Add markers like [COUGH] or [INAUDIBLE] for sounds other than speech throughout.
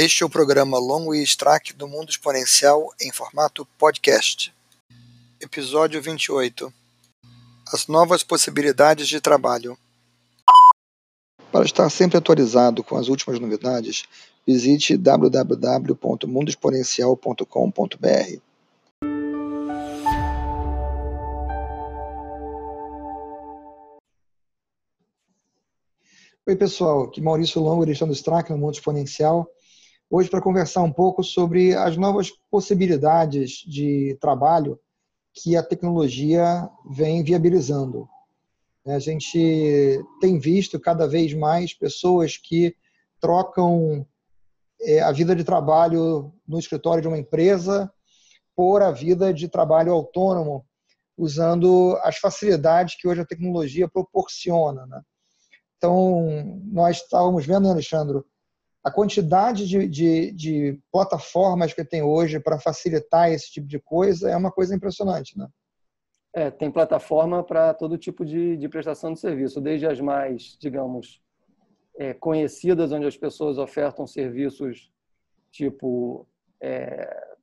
Este é o programa Longo e Strack do Mundo Exponencial em formato podcast. Episódio 28 As novas possibilidades de trabalho. Para estar sempre atualizado com as últimas novidades, visite www.mundoexponencial.com.br. Oi, pessoal. Aqui Maurício Longo, edição do Strack no Mundo Exponencial. Hoje para conversar um pouco sobre as novas possibilidades de trabalho que a tecnologia vem viabilizando. A gente tem visto cada vez mais pessoas que trocam é, a vida de trabalho no escritório de uma empresa por a vida de trabalho autônomo, usando as facilidades que hoje a tecnologia proporciona. Né? Então, nós estávamos vendo, Alexandre, a quantidade de, de, de plataformas que tem hoje para facilitar esse tipo de coisa é uma coisa impressionante, né? É, tem plataforma para todo tipo de, de, prestação de serviço, desde as mais, digamos, é, conhecidas, onde as pessoas ofertam serviços tipo é,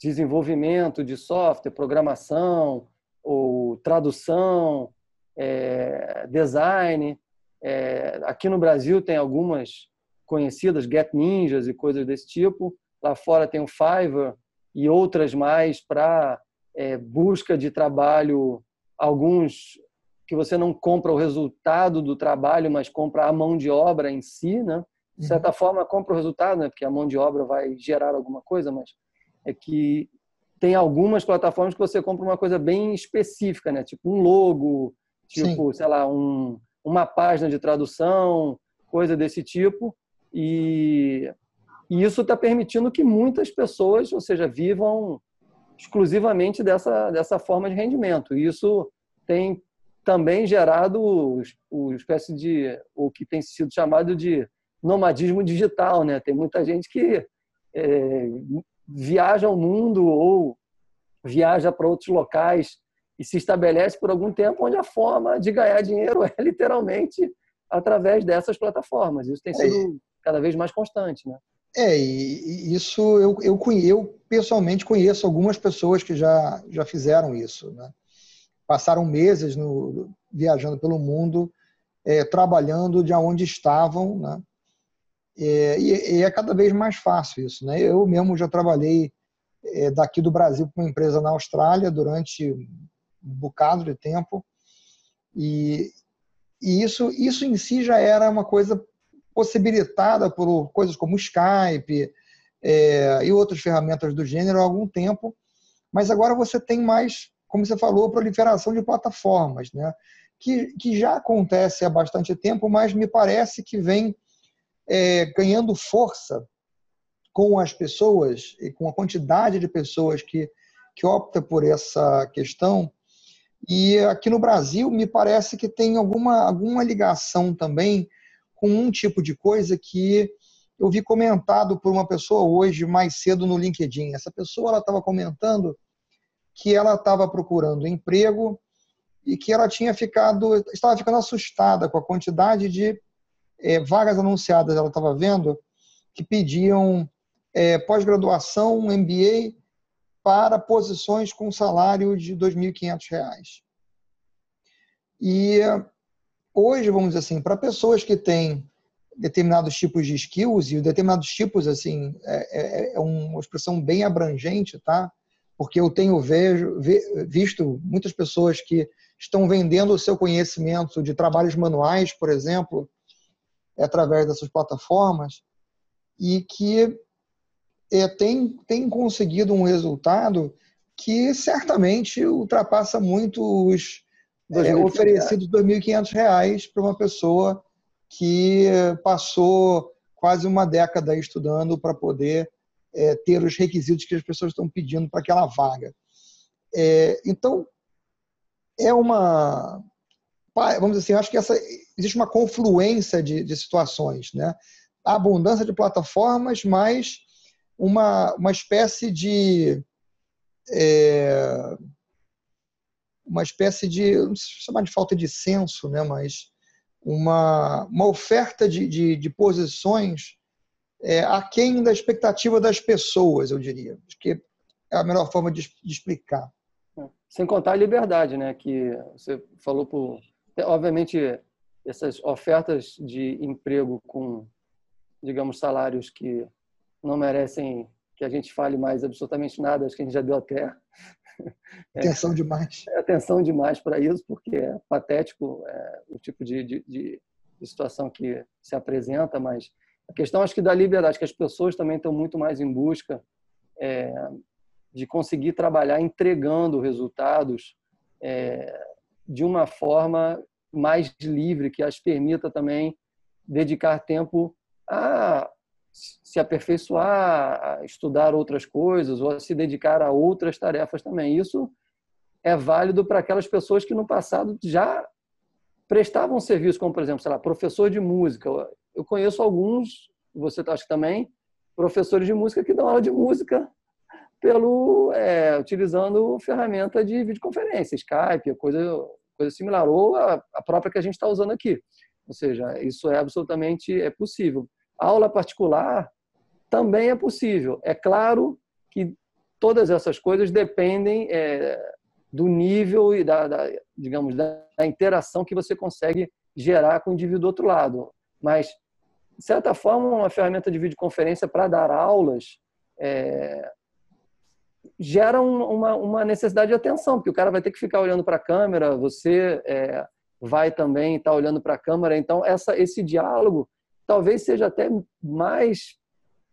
desenvolvimento de software, programação ou tradução, é, design, é, aqui no Brasil tem algumas conhecidas, Get Ninjas e coisas desse tipo. Lá fora tem o Fiverr e outras mais para é, busca de trabalho, alguns que você não compra o resultado do trabalho, mas compra a mão de obra em si, né? De uhum. certa uhum. forma, compra o resultado, né? Porque a mão de obra vai gerar alguma coisa, mas é que tem algumas plataformas que você compra uma coisa bem específica, né? Tipo um logo, tipo, Sim. sei lá, um, uma página de tradução, coisa desse tipo. E, e isso está permitindo que muitas pessoas, ou seja, vivam exclusivamente dessa, dessa forma de rendimento. E isso tem também gerado o, o espécie de o que tem sido chamado de nomadismo digital, né? Tem muita gente que é, viaja ao mundo ou viaja para outros locais e se estabelece por algum tempo onde a forma de ganhar dinheiro [LAUGHS] é literalmente através dessas plataformas. Isso tem sido é. Cada vez mais constante, né? É, e isso eu, eu, eu pessoalmente conheço algumas pessoas que já, já fizeram isso, né? Passaram meses no, viajando pelo mundo, é, trabalhando de onde estavam, né? É, e, e, é cada vez mais fácil isso, né? Eu mesmo já trabalhei é, daqui do Brasil para uma empresa na Austrália durante um bocado de tempo. E, e isso, isso em si já era uma coisa possibilitada por coisas como Skype é, e outras ferramentas do gênero há algum tempo, mas agora você tem mais, como você falou, proliferação de plataformas, né? que, que já acontece há bastante tempo, mas me parece que vem é, ganhando força com as pessoas e com a quantidade de pessoas que, que opta por essa questão e aqui no Brasil, me parece que tem alguma, alguma ligação também com um tipo de coisa que eu vi comentado por uma pessoa hoje, mais cedo no LinkedIn. Essa pessoa ela estava comentando que ela estava procurando emprego e que ela tinha ficado, estava ficando assustada com a quantidade de é, vagas anunciadas. Ela estava vendo que pediam é, pós-graduação, MBA para posições com salário de R$ 2.500. E hoje, vamos dizer assim, para pessoas que têm determinados tipos de skills, e determinados tipos, assim, é, é, é uma expressão bem abrangente, tá? Porque eu tenho vejo, visto muitas pessoas que estão vendendo o seu conhecimento de trabalhos manuais, por exemplo, através dessas plataformas, e que é, tem, tem conseguido um resultado que certamente ultrapassa muito os é, oferecidos R$ 2.500 para uma pessoa que passou quase uma década estudando para poder é, ter os requisitos que as pessoas estão pedindo para aquela vaga. É, então, é uma. Vamos dizer assim, acho que essa, existe uma confluência de, de situações. Né? A abundância de plataformas, mas uma, uma espécie de. É, uma espécie de. não sei chamar de falta de senso, né, mas uma, uma oferta de, de, de posições é, aquém da expectativa das pessoas, eu diria. Acho que é a melhor forma de, de explicar. Sem contar a liberdade, né? Que você falou por. Obviamente, essas ofertas de emprego com, digamos, salários que não merecem que a gente fale mais absolutamente nada, acho que a gente já deu até. [LAUGHS] Atenção demais. É, atenção demais para isso, porque é patético é, o tipo de, de, de, situação que se apresenta, mas a questão acho que da liberdade, que as pessoas também estão muito mais em busca é, de conseguir trabalhar entregando resultados é, de uma forma mais livre, que as permita também dedicar tempo a se aperfeiçoar, a estudar outras coisas ou a se dedicar a outras tarefas também. Isso é válido para aquelas pessoas que no passado já prestavam serviço, como por exemplo, sei lá, professor de música. Eu conheço alguns, você acha que também, professores de música que dão aula de música pelo é, utilizando ferramenta de videoconferência, Skype, coisa, coisa similar, ou a, a própria que a gente está usando aqui. Ou seja, isso é absolutamente é possível. Aula particular também é possível. É claro que todas essas coisas dependem é, do nível e da, da digamos, da, da, interação que você consegue gerar com o indivíduo do outro lado. Mas, de certa forma, uma ferramenta de videoconferência para dar aulas é, gera uma, uma necessidade de atenção, porque o cara vai ter que ficar olhando para a câmera, você é, vai também estar tá olhando para a câmera. Então, essa, esse diálogo talvez seja até mais.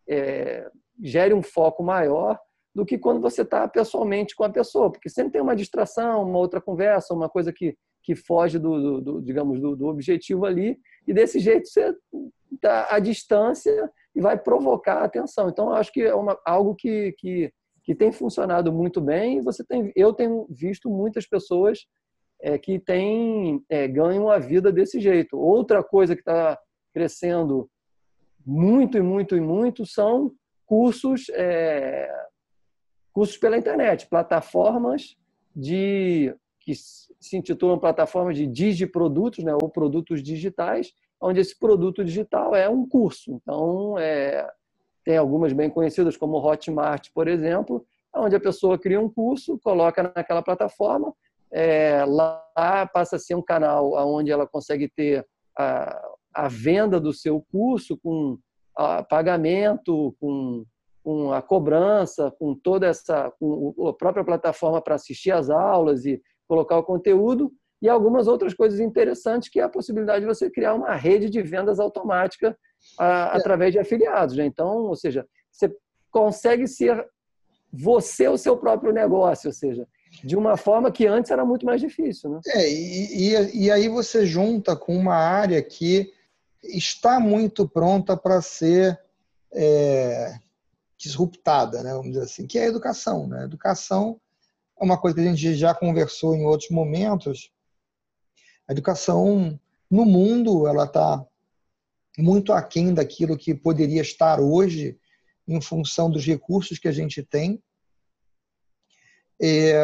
É, gere um foco maior do que quando você está pessoalmente com a pessoa, porque sempre tem uma distração, uma outra conversa, uma coisa que, que foge do, do, do digamos, do, do, objetivo ali, e desse jeito você está à distância e vai provocar a atenção. Então, acho que é uma, algo que, que que tem funcionado muito bem. Você tem, eu tenho visto muitas pessoas é, que têm é, ganham a vida desse jeito. Outra coisa que está crescendo muito e muito e muito são cursos é, cursos pela internet, plataformas de que se intitulam plataformas de digiprodutos, né, ou produtos digitais, onde esse produto digital é um curso. Então, é, tem algumas bem conhecidas, como Hotmart, por exemplo, onde a pessoa cria um curso, coloca naquela plataforma, é, lá passa a ser um canal onde ela consegue ter a, a venda do seu curso com a pagamento, com, com a cobrança, com toda essa, com a própria plataforma para assistir às aulas e colocar o conteúdo, e algumas outras coisas interessantes, que é a possibilidade de você criar uma rede de vendas automática a, é. através de afiliados. Né? Então, ou seja, você consegue ser você o seu próprio negócio, ou seja, de uma forma que antes era muito mais difícil. Né? É, e, e, e aí você junta com uma área que está muito pronta para ser é, disruptada, né, vamos dizer assim, que é a educação. Né? A educação é uma coisa que a gente já conversou em outros momentos. A educação no mundo ela está muito aquém daquilo que poderia estar hoje em função dos recursos que a gente tem. É,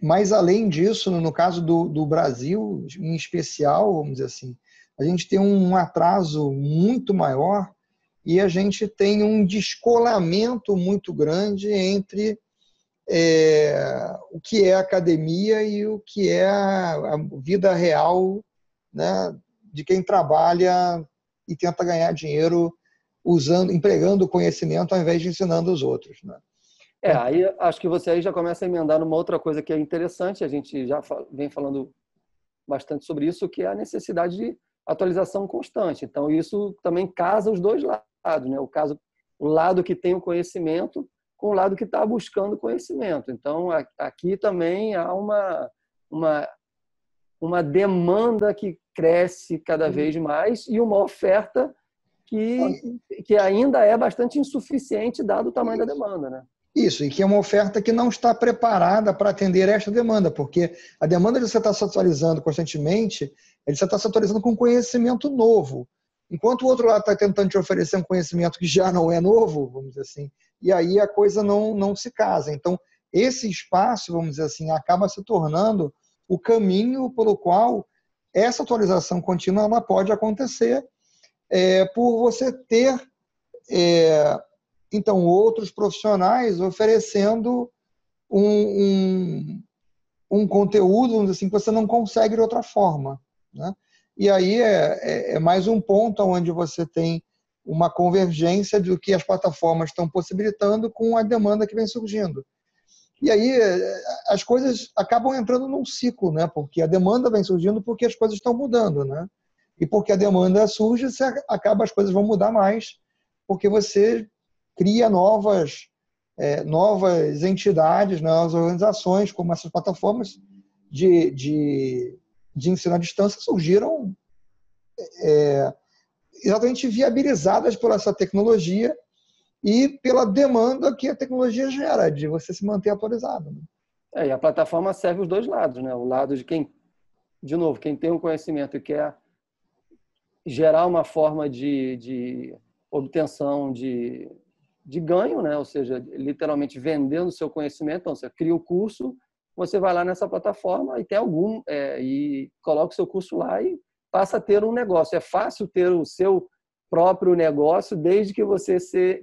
mas, além disso, no caso do, do Brasil, em especial, vamos dizer assim, a gente tem um atraso muito maior e a gente tem um descolamento muito grande entre é, o que é academia e o que é a, vida real né, de quem trabalha e tenta ganhar dinheiro usando, empregando o conhecimento ao invés de ensinando os outros. Né? É, aí acho que você aí já começa a emendar numa outra coisa que é interessante, a gente já vem falando bastante sobre isso, que é a necessidade de atualização constante. Então, isso também casa os dois lados, né? O caso, o lado que tem o conhecimento com o lado que está buscando conhecimento. Então, aqui também há uma, uma, uma demanda que cresce cada vez mais e uma oferta que, que ainda é bastante insuficiente dado o tamanho da demanda, né? Isso, e que é uma oferta que não está preparada para atender esta demanda, porque a demanda de você estar se atualizando constantemente, ele está se atualizando com conhecimento novo. Enquanto o outro lado está tentando te oferecer um conhecimento que já não é novo, vamos dizer assim, e aí a coisa não, não se casa. Então, esse espaço, vamos dizer assim, acaba se tornando o caminho pelo qual essa atualização contínua ela pode acontecer é, por você ter é, então outros profissionais oferecendo um, um, um conteúdo assim, que você não consegue de outra forma. Né? E aí é, é, é mais um ponto onde você tem uma convergência do que as plataformas estão possibilitando com a demanda que vem surgindo. E aí as coisas acabam entrando num ciclo, né? Porque a demanda vem surgindo porque as coisas estão mudando, né? E porque a demanda surge, você acaba as coisas vão mudar mais, porque você cria novas é, novas entidades, novas organizações, como essas plataformas de, de, de ensino à distância surgiram é, exatamente viabilizadas por essa tecnologia e pela demanda que a tecnologia gera de você se manter atualizado. Né? É, e a plataforma serve os dois lados, né? O lado de quem, de novo, quem tem um conhecimento e quer gerar uma forma de, de obtenção de, de ganho, né? Ou seja, literalmente vendendo seu conhecimento. Então, você cria o curso, você vai lá nessa plataforma e tem algum é, e coloca o seu curso lá e passa a ter um negócio. É fácil ter o seu próprio negócio, desde que você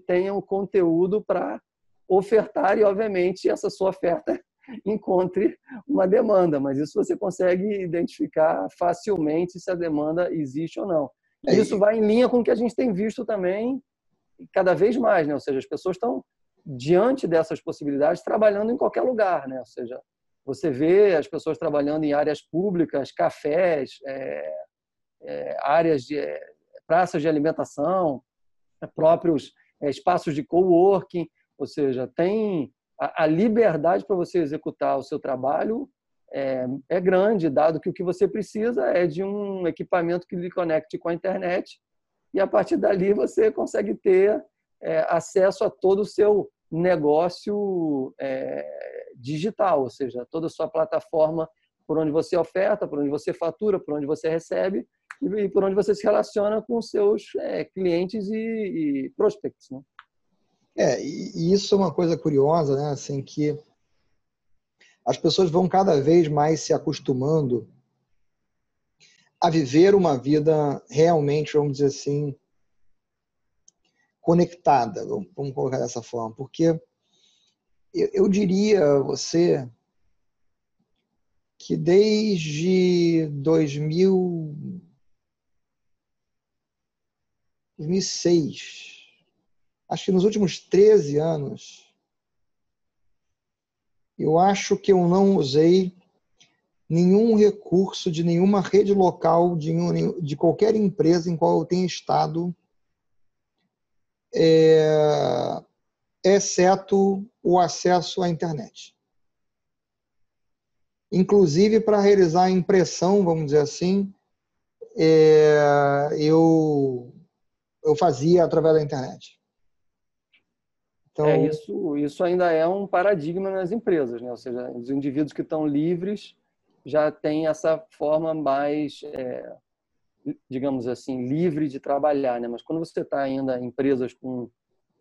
tenha um conteúdo para ofertar e, obviamente, essa sua oferta [LAUGHS] encontre uma demanda. Mas isso você consegue identificar facilmente se a demanda existe ou não. É isso vai em linha com o que a gente tem visto também cada vez mais, né? Ou seja, as pessoas estão diante dessas possibilidades trabalhando em qualquer lugar, né? Ou seja, você vê as pessoas trabalhando em áreas públicas, cafés, é, é, áreas de é, praças de alimentação, é, próprios é, espaços de coworking, ou seja, tem a, a liberdade para você executar o seu trabalho é, é, grande, dado que o que você precisa é de um equipamento que lhe conecte com a internet e a partir dali você consegue ter é, acesso a todo o seu negócio é, digital, ou seja, toda a sua plataforma por onde você oferta, por onde você fatura, por onde você recebe e por onde você se relaciona com seus é, clientes e, e prospects. Né? É, e isso é uma coisa curiosa, né? Assim, que as pessoas vão cada vez mais se acostumando a viver uma vida realmente, vamos dizer assim, conectada, vamos colocar dessa forma, porque eu, eu diria a você que desde 2000 2006. Acho que nos últimos 13 anos, eu acho que eu não usei nenhum recurso de nenhuma rede local de, de qualquer empresa em qual eu tenha estado, é, exceto o acesso à internet. Inclusive para realizar a impressão, vamos dizer assim, é, eu eu fazia através da internet. Então, é, isso, isso ainda é um paradigma nas empresas, né? ou seja, os indivíduos que estão livres já têm essa forma mais, é, digamos assim, livre de trabalhar. Né? Mas quando você está ainda em empresas com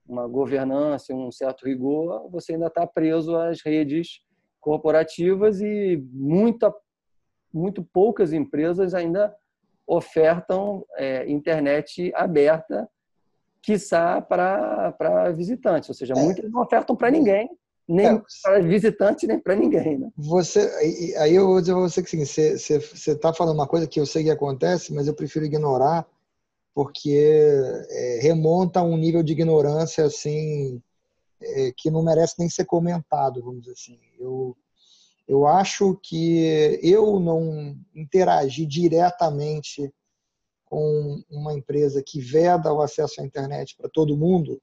uma governança, um certo rigor, você ainda está preso às redes corporativas e muita, muito poucas empresas ainda ofertam é, internet aberta, quiçá para visitantes. Ou seja, é. muitas não ofertam para ninguém, nem é. para visitante, nem para ninguém. Né? Você, aí eu vou dizer para você que sim, você está falando uma coisa que eu sei que acontece, mas eu prefiro ignorar, porque é, remonta a um nível de ignorância assim é, que não merece nem ser comentado, vamos dizer assim. Eu, eu acho que eu não interagi diretamente com uma empresa que veda o acesso à internet para todo mundo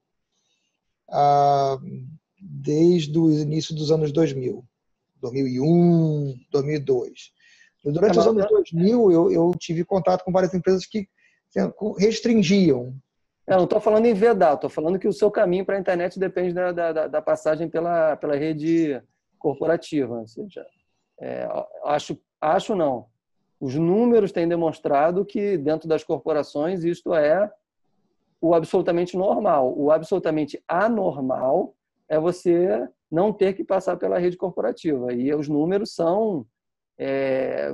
ah, desde o início dos anos 2000, 2001, 2002. Durante os anos 2000, eu, eu tive contato com várias empresas que restringiam. Eu não estou falando em vedar, estou falando que o seu caminho para a internet depende da, da, da passagem pela, pela rede corporativa. Ou seja, é, acho, acho não. Os números têm demonstrado que dentro das corporações isto é o absolutamente normal. O absolutamente anormal é você não ter que passar pela rede corporativa. E os números são é,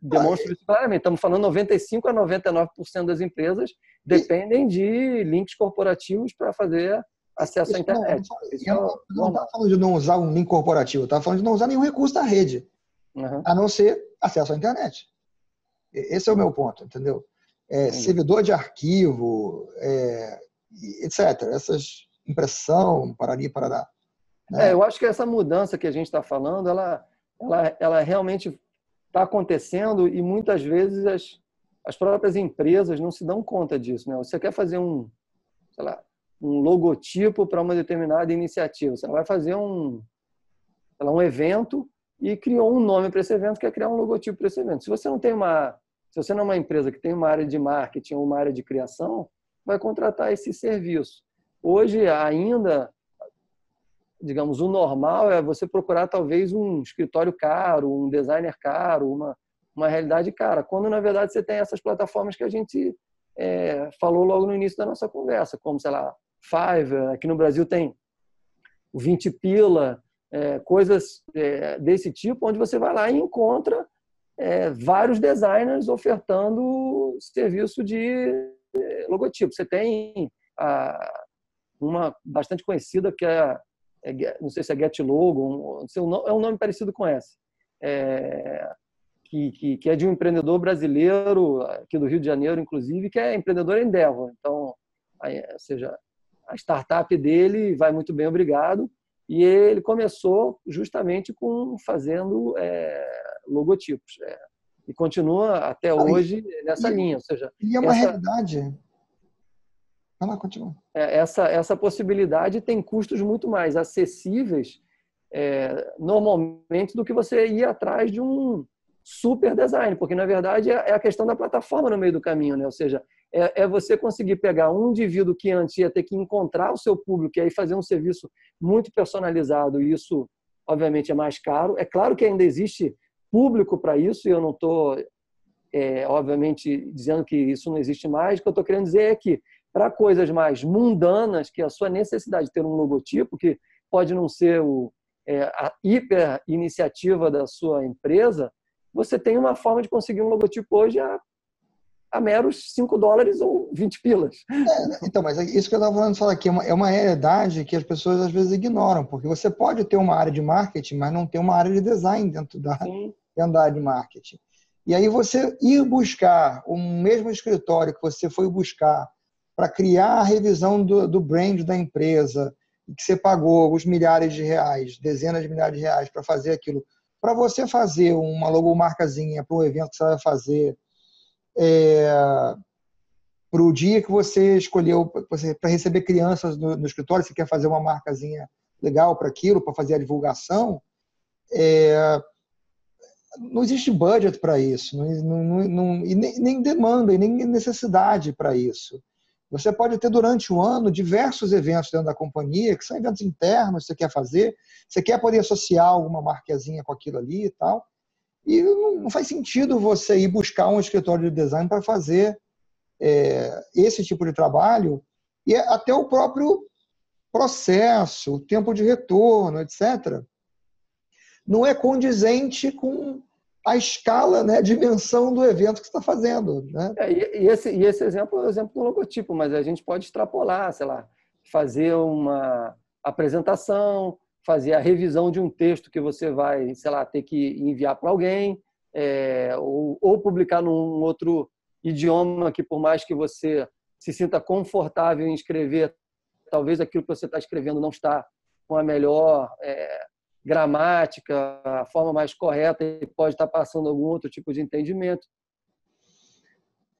demonstra isso claramente. Estamos falando 95 a 99% das empresas dependem de links corporativos para fazer acesso isso à internet. Não, não estava falando de não usar um link corporativo, estava falando de não usar nenhum recurso da rede, uhum. a não ser acesso à internet. Esse é o meu ponto, entendeu? É, servidor de arquivo, é, etc. Essas impressão, parari, parará. Né? É, eu acho que essa mudança que a gente está falando, ela, ela, ela realmente está acontecendo e muitas vezes as, as próprias empresas não se dão conta disso. Né? Você quer fazer um, sei lá, um logotipo para uma determinada iniciativa. Você vai fazer um, lá, um evento e criou um nome para esse evento, que é criar um logotipo para esse evento. Se você não tem uma, se você não é uma empresa que tem uma área de marketing ou uma área de criação, vai contratar esse serviço. Hoje ainda, digamos, o normal é você procurar talvez um escritório caro, um designer caro, uma uma realidade cara. Quando na verdade você tem essas plataformas que a gente é, falou logo no início da nossa conversa, como sei lá Fiverr, aqui no Brasil tem o 20 pila, é, coisas é, desse tipo, onde você vai lá e encontra é, vários designers ofertando serviço de é, logotipo. Você tem a, uma bastante conhecida que é, é, não sei se é Get Logo, um, é um nome parecido com esse, é, que, que, que, é de um empreendedor brasileiro aqui do Rio de Janeiro, inclusive, que é empreendedor Endeavor. Então, aí, ou seja, a startup dele vai muito bem, obrigado. E ele começou justamente com fazendo é, logotipos. É, e continua até hoje nessa e, linha. Ou seja, e é uma essa, realidade. Vai lá, continua. É, essa, essa possibilidade tem custos muito mais acessíveis, é, normalmente, do que você ir atrás de um super design, porque na verdade é, é a questão da plataforma no meio do caminho, né? Ou seja, é, é, você conseguir pegar um indivíduo que antes ia ter que encontrar o seu público e aí fazer um serviço muito personalizado, e isso, obviamente, é mais caro. É claro que ainda existe público para isso, e eu não estou, é, obviamente, dizendo que isso não existe mais. O que eu estou querendo dizer é que, para coisas mais mundanas, que a sua necessidade de ter um logotipo, que pode não ser o, é, a hiper iniciativa da sua empresa, você tem uma forma de conseguir um logotipo hoje a a meros 5 dólares ou 20 pilas. É, então, mas é isso que eu estava falando falar aqui é uma, é uma realidade que as pessoas às vezes ignoram, porque você pode ter uma área de marketing, mas não ter uma área de design dentro da, dentro da área de marketing. E aí você ir buscar o mesmo escritório que você foi buscar para criar a revisão do, do brand da empresa, que você pagou alguns milhares de reais, dezenas de milhares de reais para fazer aquilo, para você fazer uma logomarcazinha para um evento que você vai fazer, é, para o dia que você escolheu para receber crianças no, no, escritório, você quer fazer uma marcazinha legal para aquilo, para fazer a divulgação, é, não existe budget para isso, não, não, não, e nem, nem, demanda e nem necessidade para isso. Você pode ter durante o ano diversos eventos dentro da companhia, que são eventos internos que você quer fazer, você quer poder associar alguma marquezinha com aquilo ali e tal. E não faz sentido você ir buscar um escritório de design para fazer é, esse tipo de trabalho e até o próprio processo, o tempo de retorno, etc. Não é condizente com a escala, né, a dimensão do evento que está fazendo. Né? É, e, esse, e esse exemplo é o exemplo do logotipo, mas a gente pode extrapolar, sei lá, fazer uma apresentação, fazer a revisão de um texto que você vai, sei lá, ter que enviar para alguém, é, ou, ou publicar num outro idioma que, por mais que você se sinta confortável em escrever, talvez aquilo que você está escrevendo não está com a melhor é, gramática, a forma mais correta e pode estar passando algum outro tipo de entendimento.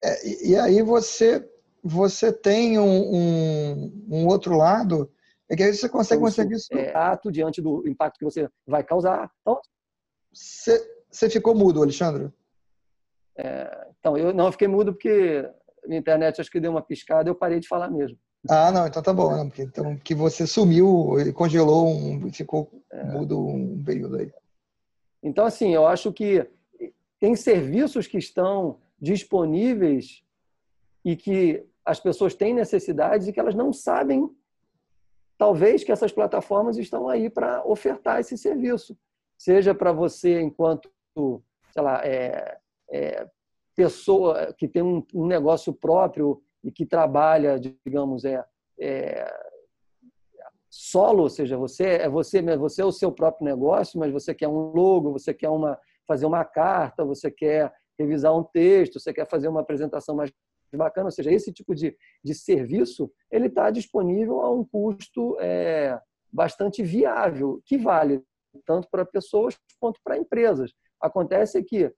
É, e, aí você você tem um, um, um outro lado é que aí você consegue então, conseguir isso. É, ato diante do impacto que você vai causar. Então, você, você ficou mudo, Alexandre? É, então, eu não fiquei mudo porque minha internet acho que deu uma piscada e eu parei de falar mesmo. Ah, não, então tá bom. Não, porque, então, que você sumiu, ele congelou, um, ficou mudo um período aí. Então, assim, eu acho que tem serviços que estão disponíveis e que as pessoas têm necessidades e que elas não sabem talvez que essas plataformas estão aí para ofertar esse serviço, seja para você enquanto, sei lá, é, é, pessoa que tem um, um, negócio próprio e que trabalha, digamos, é, é solo, ou seja, você é você, você é o seu próprio negócio, mas você quer um logo, você quer uma fazer uma carta, você quer revisar um texto, você quer fazer uma apresentação mais bacana, ou seja, esse tipo de, de serviço ele está disponível a um custo é, bastante viável, que vale tanto para pessoas quanto para empresas. Acontece que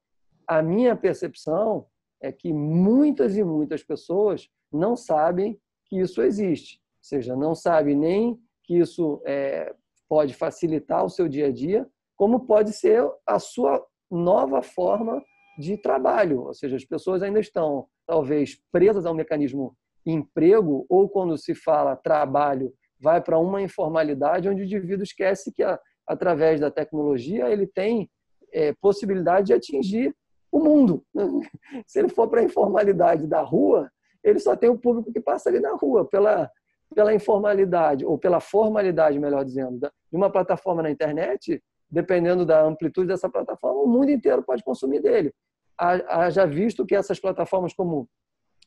a minha percepção é que muitas e muitas pessoas não sabem que isso existe, ou seja, não sabem nem que isso é, pode facilitar o seu dia a dia, como pode ser a sua nova forma de trabalho, ou seja, as pessoas ainda estão talvez presas ao mecanismo emprego ou quando se fala trabalho vai para uma informalidade onde o indivíduo esquece que através da tecnologia ele tem é, possibilidade de atingir o mundo. [LAUGHS] Se ele for para a informalidade da rua, ele só tem o público que passa ali na rua pela pela informalidade ou pela formalidade, melhor dizendo, de uma plataforma na internet, dependendo da amplitude dessa plataforma, o mundo inteiro pode consumir dele. Haja visto que essas plataformas como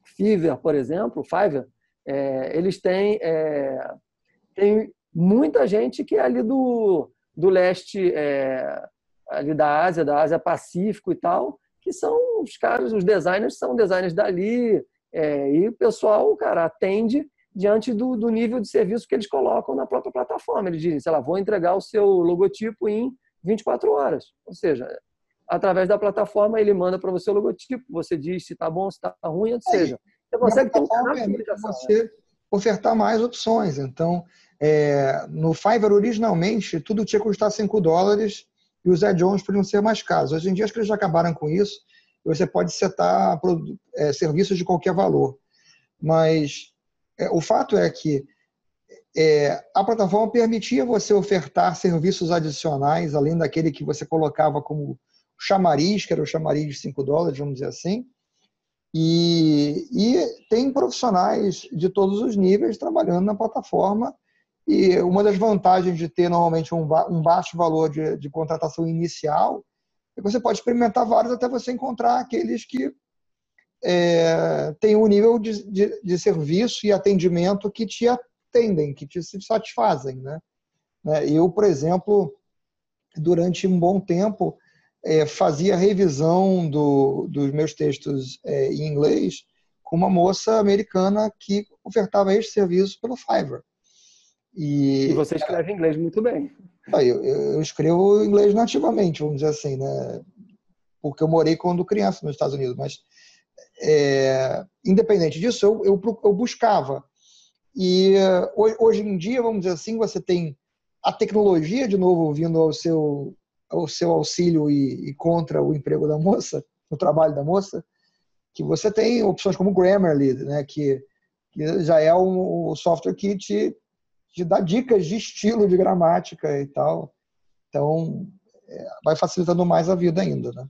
Fiverr, por exemplo, Fiverr, é, eles têm, é, têm muita gente que é ali do, do leste, é, ali da Ásia, da Ásia Pacífico e tal, que são os caras, os designers são designers dali, é, e o pessoal, cara, atende diante do, do nível de serviço que eles colocam na própria plataforma. Eles dizem, sei lá, vou entregar o seu logotipo em 24 horas. Ou seja, através da plataforma ele manda para você o logotipo, você diz se está bom, se está ruim, ou seja, você consegue ter um de comunicação. Você né? ofertar mais opções. Então, é, no Fiverr, originalmente, tudo tinha que custar 5 dólares e os add-ons podiam ser mais caros. Hoje em dia, acho que eles já acabaram com isso. Você pode setar é, serviços de qualquer valor. Mas é, o fato é que é, a plataforma permitia você ofertar serviços adicionais, além daquele que você colocava como chamariz, que era o chamariz de 5 dólares, vamos dizer assim. E, e tem profissionais de todos os níveis trabalhando na plataforma. E uma das vantagens de ter normalmente um, um baixo valor de, de contratação inicial é que você pode experimentar vários até você encontrar aqueles que é, têm um nível de, de, de, serviço e atendimento que te atendem, que te satisfazem. Né? Eu, por exemplo, durante um bom tempo, é, fazia revisão do, dos meus textos é, em inglês com uma moça americana que ofertava este serviço pelo Fiverr. E, e você escreve inglês muito bem. Eu, eu, escrevo inglês nativamente, vamos dizer assim, né? Porque eu morei quando criança nos Estados Unidos, mas é, independente disso, eu, eu, eu buscava. E hoje em dia, vamos dizer assim, você tem a tecnologia de novo vindo ao seu o seu auxílio e, e, contra o emprego da moça, o trabalho da moça, que você tem opções como Grammarly, né, que, que já é um, um software que te, te dá dicas de estilo de gramática e tal. Então, é, vai facilitando mais a vida ainda, né?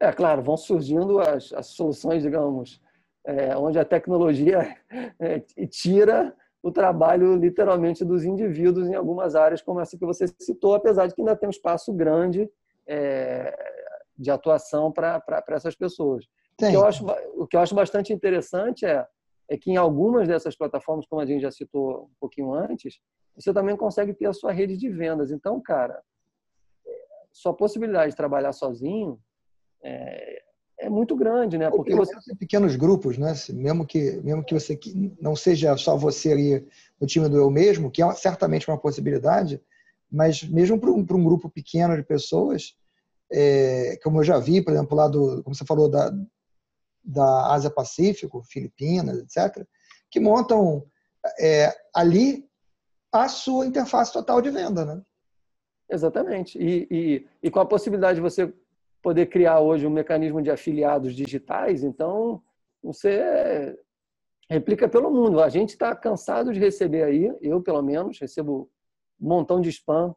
É, claro, vão surgindo as, as soluções, digamos, é, onde a tecnologia [LAUGHS] é, tira o trabalho literalmente dos indivíduos em algumas áreas como essa que você citou, apesar de que ainda tem um espaço grande é, de atuação para essas pessoas. O que, eu acho, o que eu acho bastante interessante é, é que em algumas dessas plataformas, como a gente já citou um pouquinho antes, você também consegue ter a sua rede de vendas. Então, cara, é, sua possibilidade de trabalhar sozinho é, é muito grande, né? Porque você tem pequenos grupos, né? Mesmo que mesmo que você não seja só você ali no time do eu mesmo, que é certamente uma possibilidade, mas mesmo para um, um grupo pequeno de pessoas, é, como eu já vi, por exemplo, lá do, como você falou da da Ásia Pacífico, Filipinas, etc., que montam é, ali a sua interface total de venda, né? Exatamente. E, e, e com a possibilidade de você poder criar hoje um mecanismo de afiliados digitais, então você replica pelo mundo. A gente está cansado de receber aí, eu pelo menos recebo um montão de spam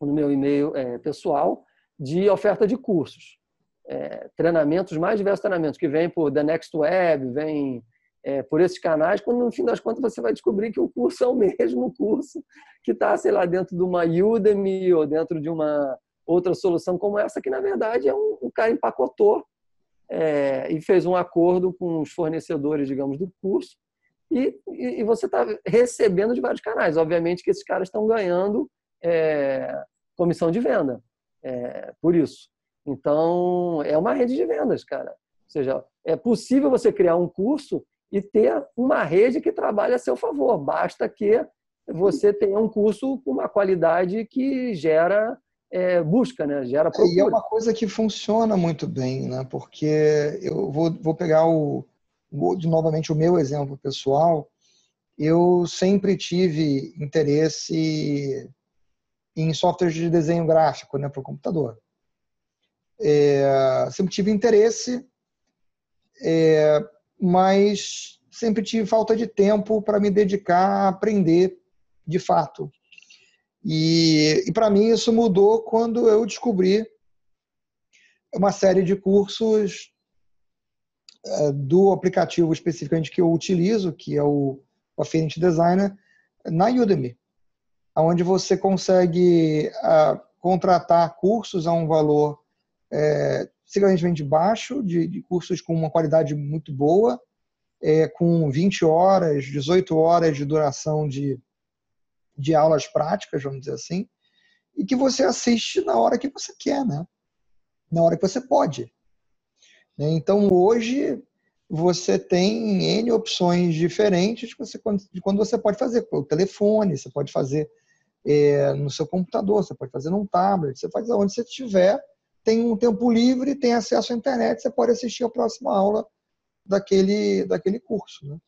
no meu e-mail é, pessoal de oferta de cursos, é, treinamentos, mais diversos treinamentos que vêm por The Next Web, vêm é, por esses canais, quando no fim das contas você vai descobrir que o curso é o [LAUGHS] mesmo curso que está, sei lá, dentro de uma Udemy ou dentro de uma outra solução como essa, que na verdade é um, um cara empacotou é, e fez um acordo com os fornecedores, digamos, do curso, e, e, e você está recebendo de vários canais. Obviamente que esses caras estão ganhando é, comissão de venda, é, por isso. Então, é uma rede de vendas, cara. Ou seja, é possível você criar um curso e ter uma rede que trabalhe a seu favor. Basta que você tenha um curso com uma qualidade que gera é, busca, né? gera procura. E é uma coisa que funciona muito bem, né? porque eu vou, vou pegar o, novamente o meu exemplo pessoal. Eu sempre tive interesse em softwares de desenho gráfico né, para o computador. É, sempre tive interesse, é, mas sempre tive falta de tempo para me dedicar a aprender de fato. E, e para mim isso mudou quando eu descobri uma série de cursos é, do aplicativo especificamente que eu utilizo, que é o Affinity Designer, na Udemy, onde você consegue contratar cursos a um valor é, significativamente baixo, de, de, cursos com uma qualidade muito boa, é, com 20 horas, 18 horas de duração de, de aulas práticas, vamos dizer assim, e que você assiste na hora que você quer, né? na hora que você pode. Então, hoje, você tem N opções diferentes de, você, de quando você pode fazer pelo telefone, você pode fazer é, no seu computador, você pode fazer num tablet, você faz onde você estiver, tem um tempo livre, tem acesso à internet, você pode assistir a próxima aula daquele, daquele curso. Né?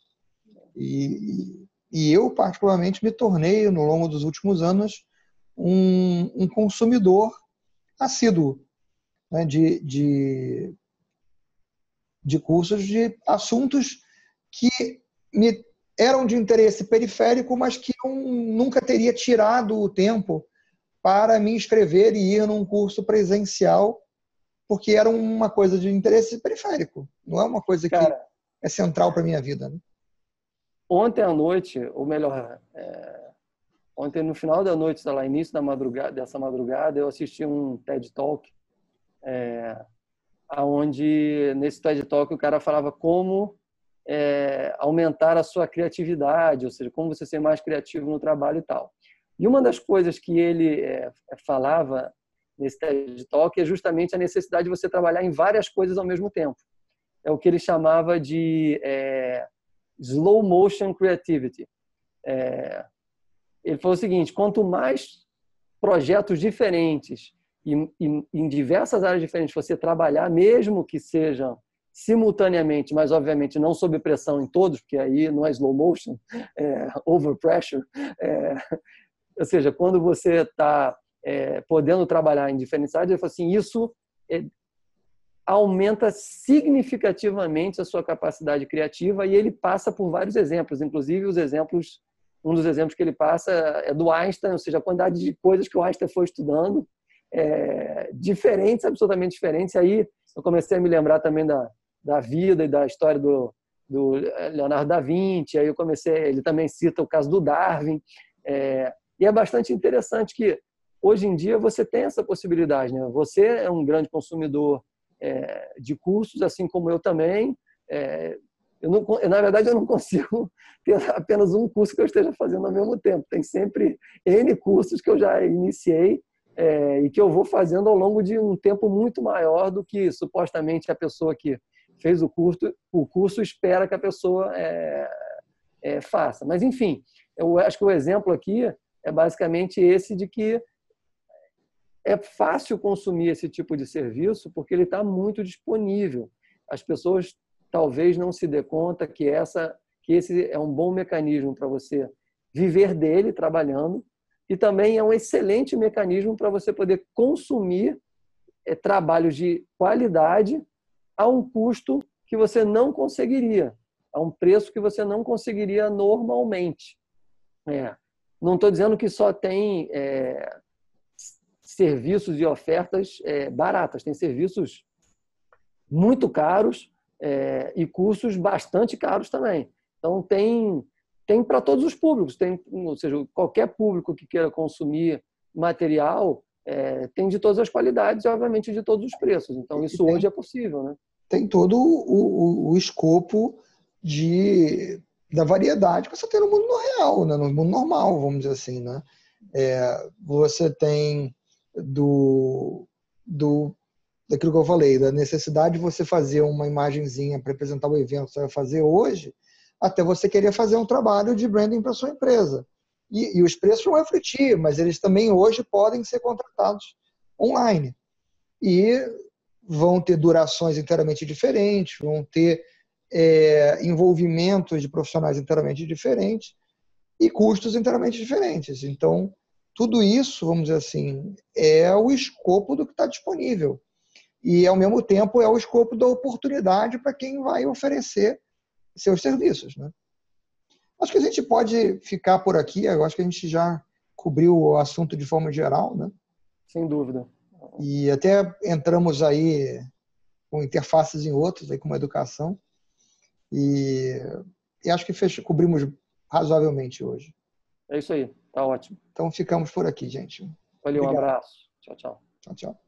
E, e eu, particularmente, me tornei, no longo dos últimos anos, um, um consumidor assíduo né, de, de, de cursos de assuntos que me eram de interesse periférico, mas que eu nunca teria tirado o tempo para me inscrever e ir num curso presencial, porque era uma coisa de interesse periférico, não é uma coisa Cara, que é central para minha vida. Né? Ontem à noite, ou melhor, é, ontem no final da noite, sei lá, início da madrugada, dessa madrugada, eu assisti um TED Talk, é, nesse TED Talk o cara falava como é, aumentar a sua criatividade, ou seja, como você ser mais criativo no trabalho e tal. E uma das coisas que ele é, falava nesse TED Talk é justamente a necessidade de você trabalhar em várias coisas ao mesmo tempo. É o que ele chamava de é, slow motion creativity. É, ele falou o seguinte: quanto mais projetos diferentes e, em diversas áreas diferentes você trabalhar, mesmo que sejam simultaneamente, mas obviamente não sob pressão em todos, porque aí não é slow motion, [LAUGHS] é over pressure. É, ou seja, quando você está é, podendo trabalhar em diferentes áreas, ele falou assim, isso é, aumenta significativamente a sua capacidade criativa e ele passa por vários exemplos, inclusive os exemplos, um dos exemplos que ele passa é do Einstein, ou seja, a quantidade de coisas que o Einstein foi estudando, é, diferentes, absolutamente diferentes. Aí eu comecei a me lembrar também da, da vida e da história do, do Leonardo da Vinci. Aí eu comecei, ele também cita o caso do Darwin. É, e é bastante interessante que hoje em dia você tem essa possibilidade. Né? Você é um grande consumidor é, de cursos, assim como eu também. É, eu não, na verdade, eu não [LAUGHS] consigo ter apenas um curso que eu esteja fazendo ao mesmo tempo. Tem sempre N cursos que eu já iniciei é, e que eu vou fazendo ao longo de um tempo muito maior do que supostamente a pessoa que fez o curso, o curso espera que a pessoa é, é, faça. Mas, enfim, eu acho que o exemplo aqui é basicamente esse de que é fácil consumir esse tipo de serviço porque ele está muito disponível. As pessoas talvez não se dê conta que essa que esse é um bom mecanismo para você viver dele trabalhando e também é um excelente mecanismo para você poder consumir é, trabalhos de qualidade a um custo que você não conseguiria, a um preço que você não conseguiria normalmente. É. Não estou dizendo que só tem é, serviços e ofertas é, baratas, tem serviços muito caros é, e cursos bastante caros também. Então tem tem para todos os públicos, tem, ou seja, qualquer público que queira consumir material é, tem de todas as qualidades e, obviamente, de todos os preços. Então, isso tem, hoje é possível, né? tem todo o, o, o escopo de, da variedade que você tem no mundo real, né? no mundo normal, vamos dizer assim. Né? É, você tem do, do daquilo que eu falei, da necessidade de você fazer uma imagenzinha para representar o evento que você vai fazer hoje, até você querer fazer um trabalho de branding para sua empresa. E, e, os preços vão refletir, mas eles também hoje podem ser contratados online. E vão ter durações inteiramente diferentes, vão ter é, envolvimentos de profissionais inteiramente diferentes e custos inteiramente diferentes. Então, tudo isso, vamos dizer assim, é o escopo do que está disponível. E, ao mesmo tempo, é o escopo da oportunidade para quem vai oferecer seus serviços. Né? Acho que a gente pode ficar por aqui, eu acho que a gente já cobriu o assunto de forma geral. Né? Sem dúvida. E até entramos aí com interfaces em outros, aí, como a educação. E, e acho que fech... cobrimos razoavelmente hoje. É isso aí. Tá ótimo. Então ficamos por aqui, gente. Valeu, Obrigado. um abraço. Tchau, tchau. Tchau, tchau.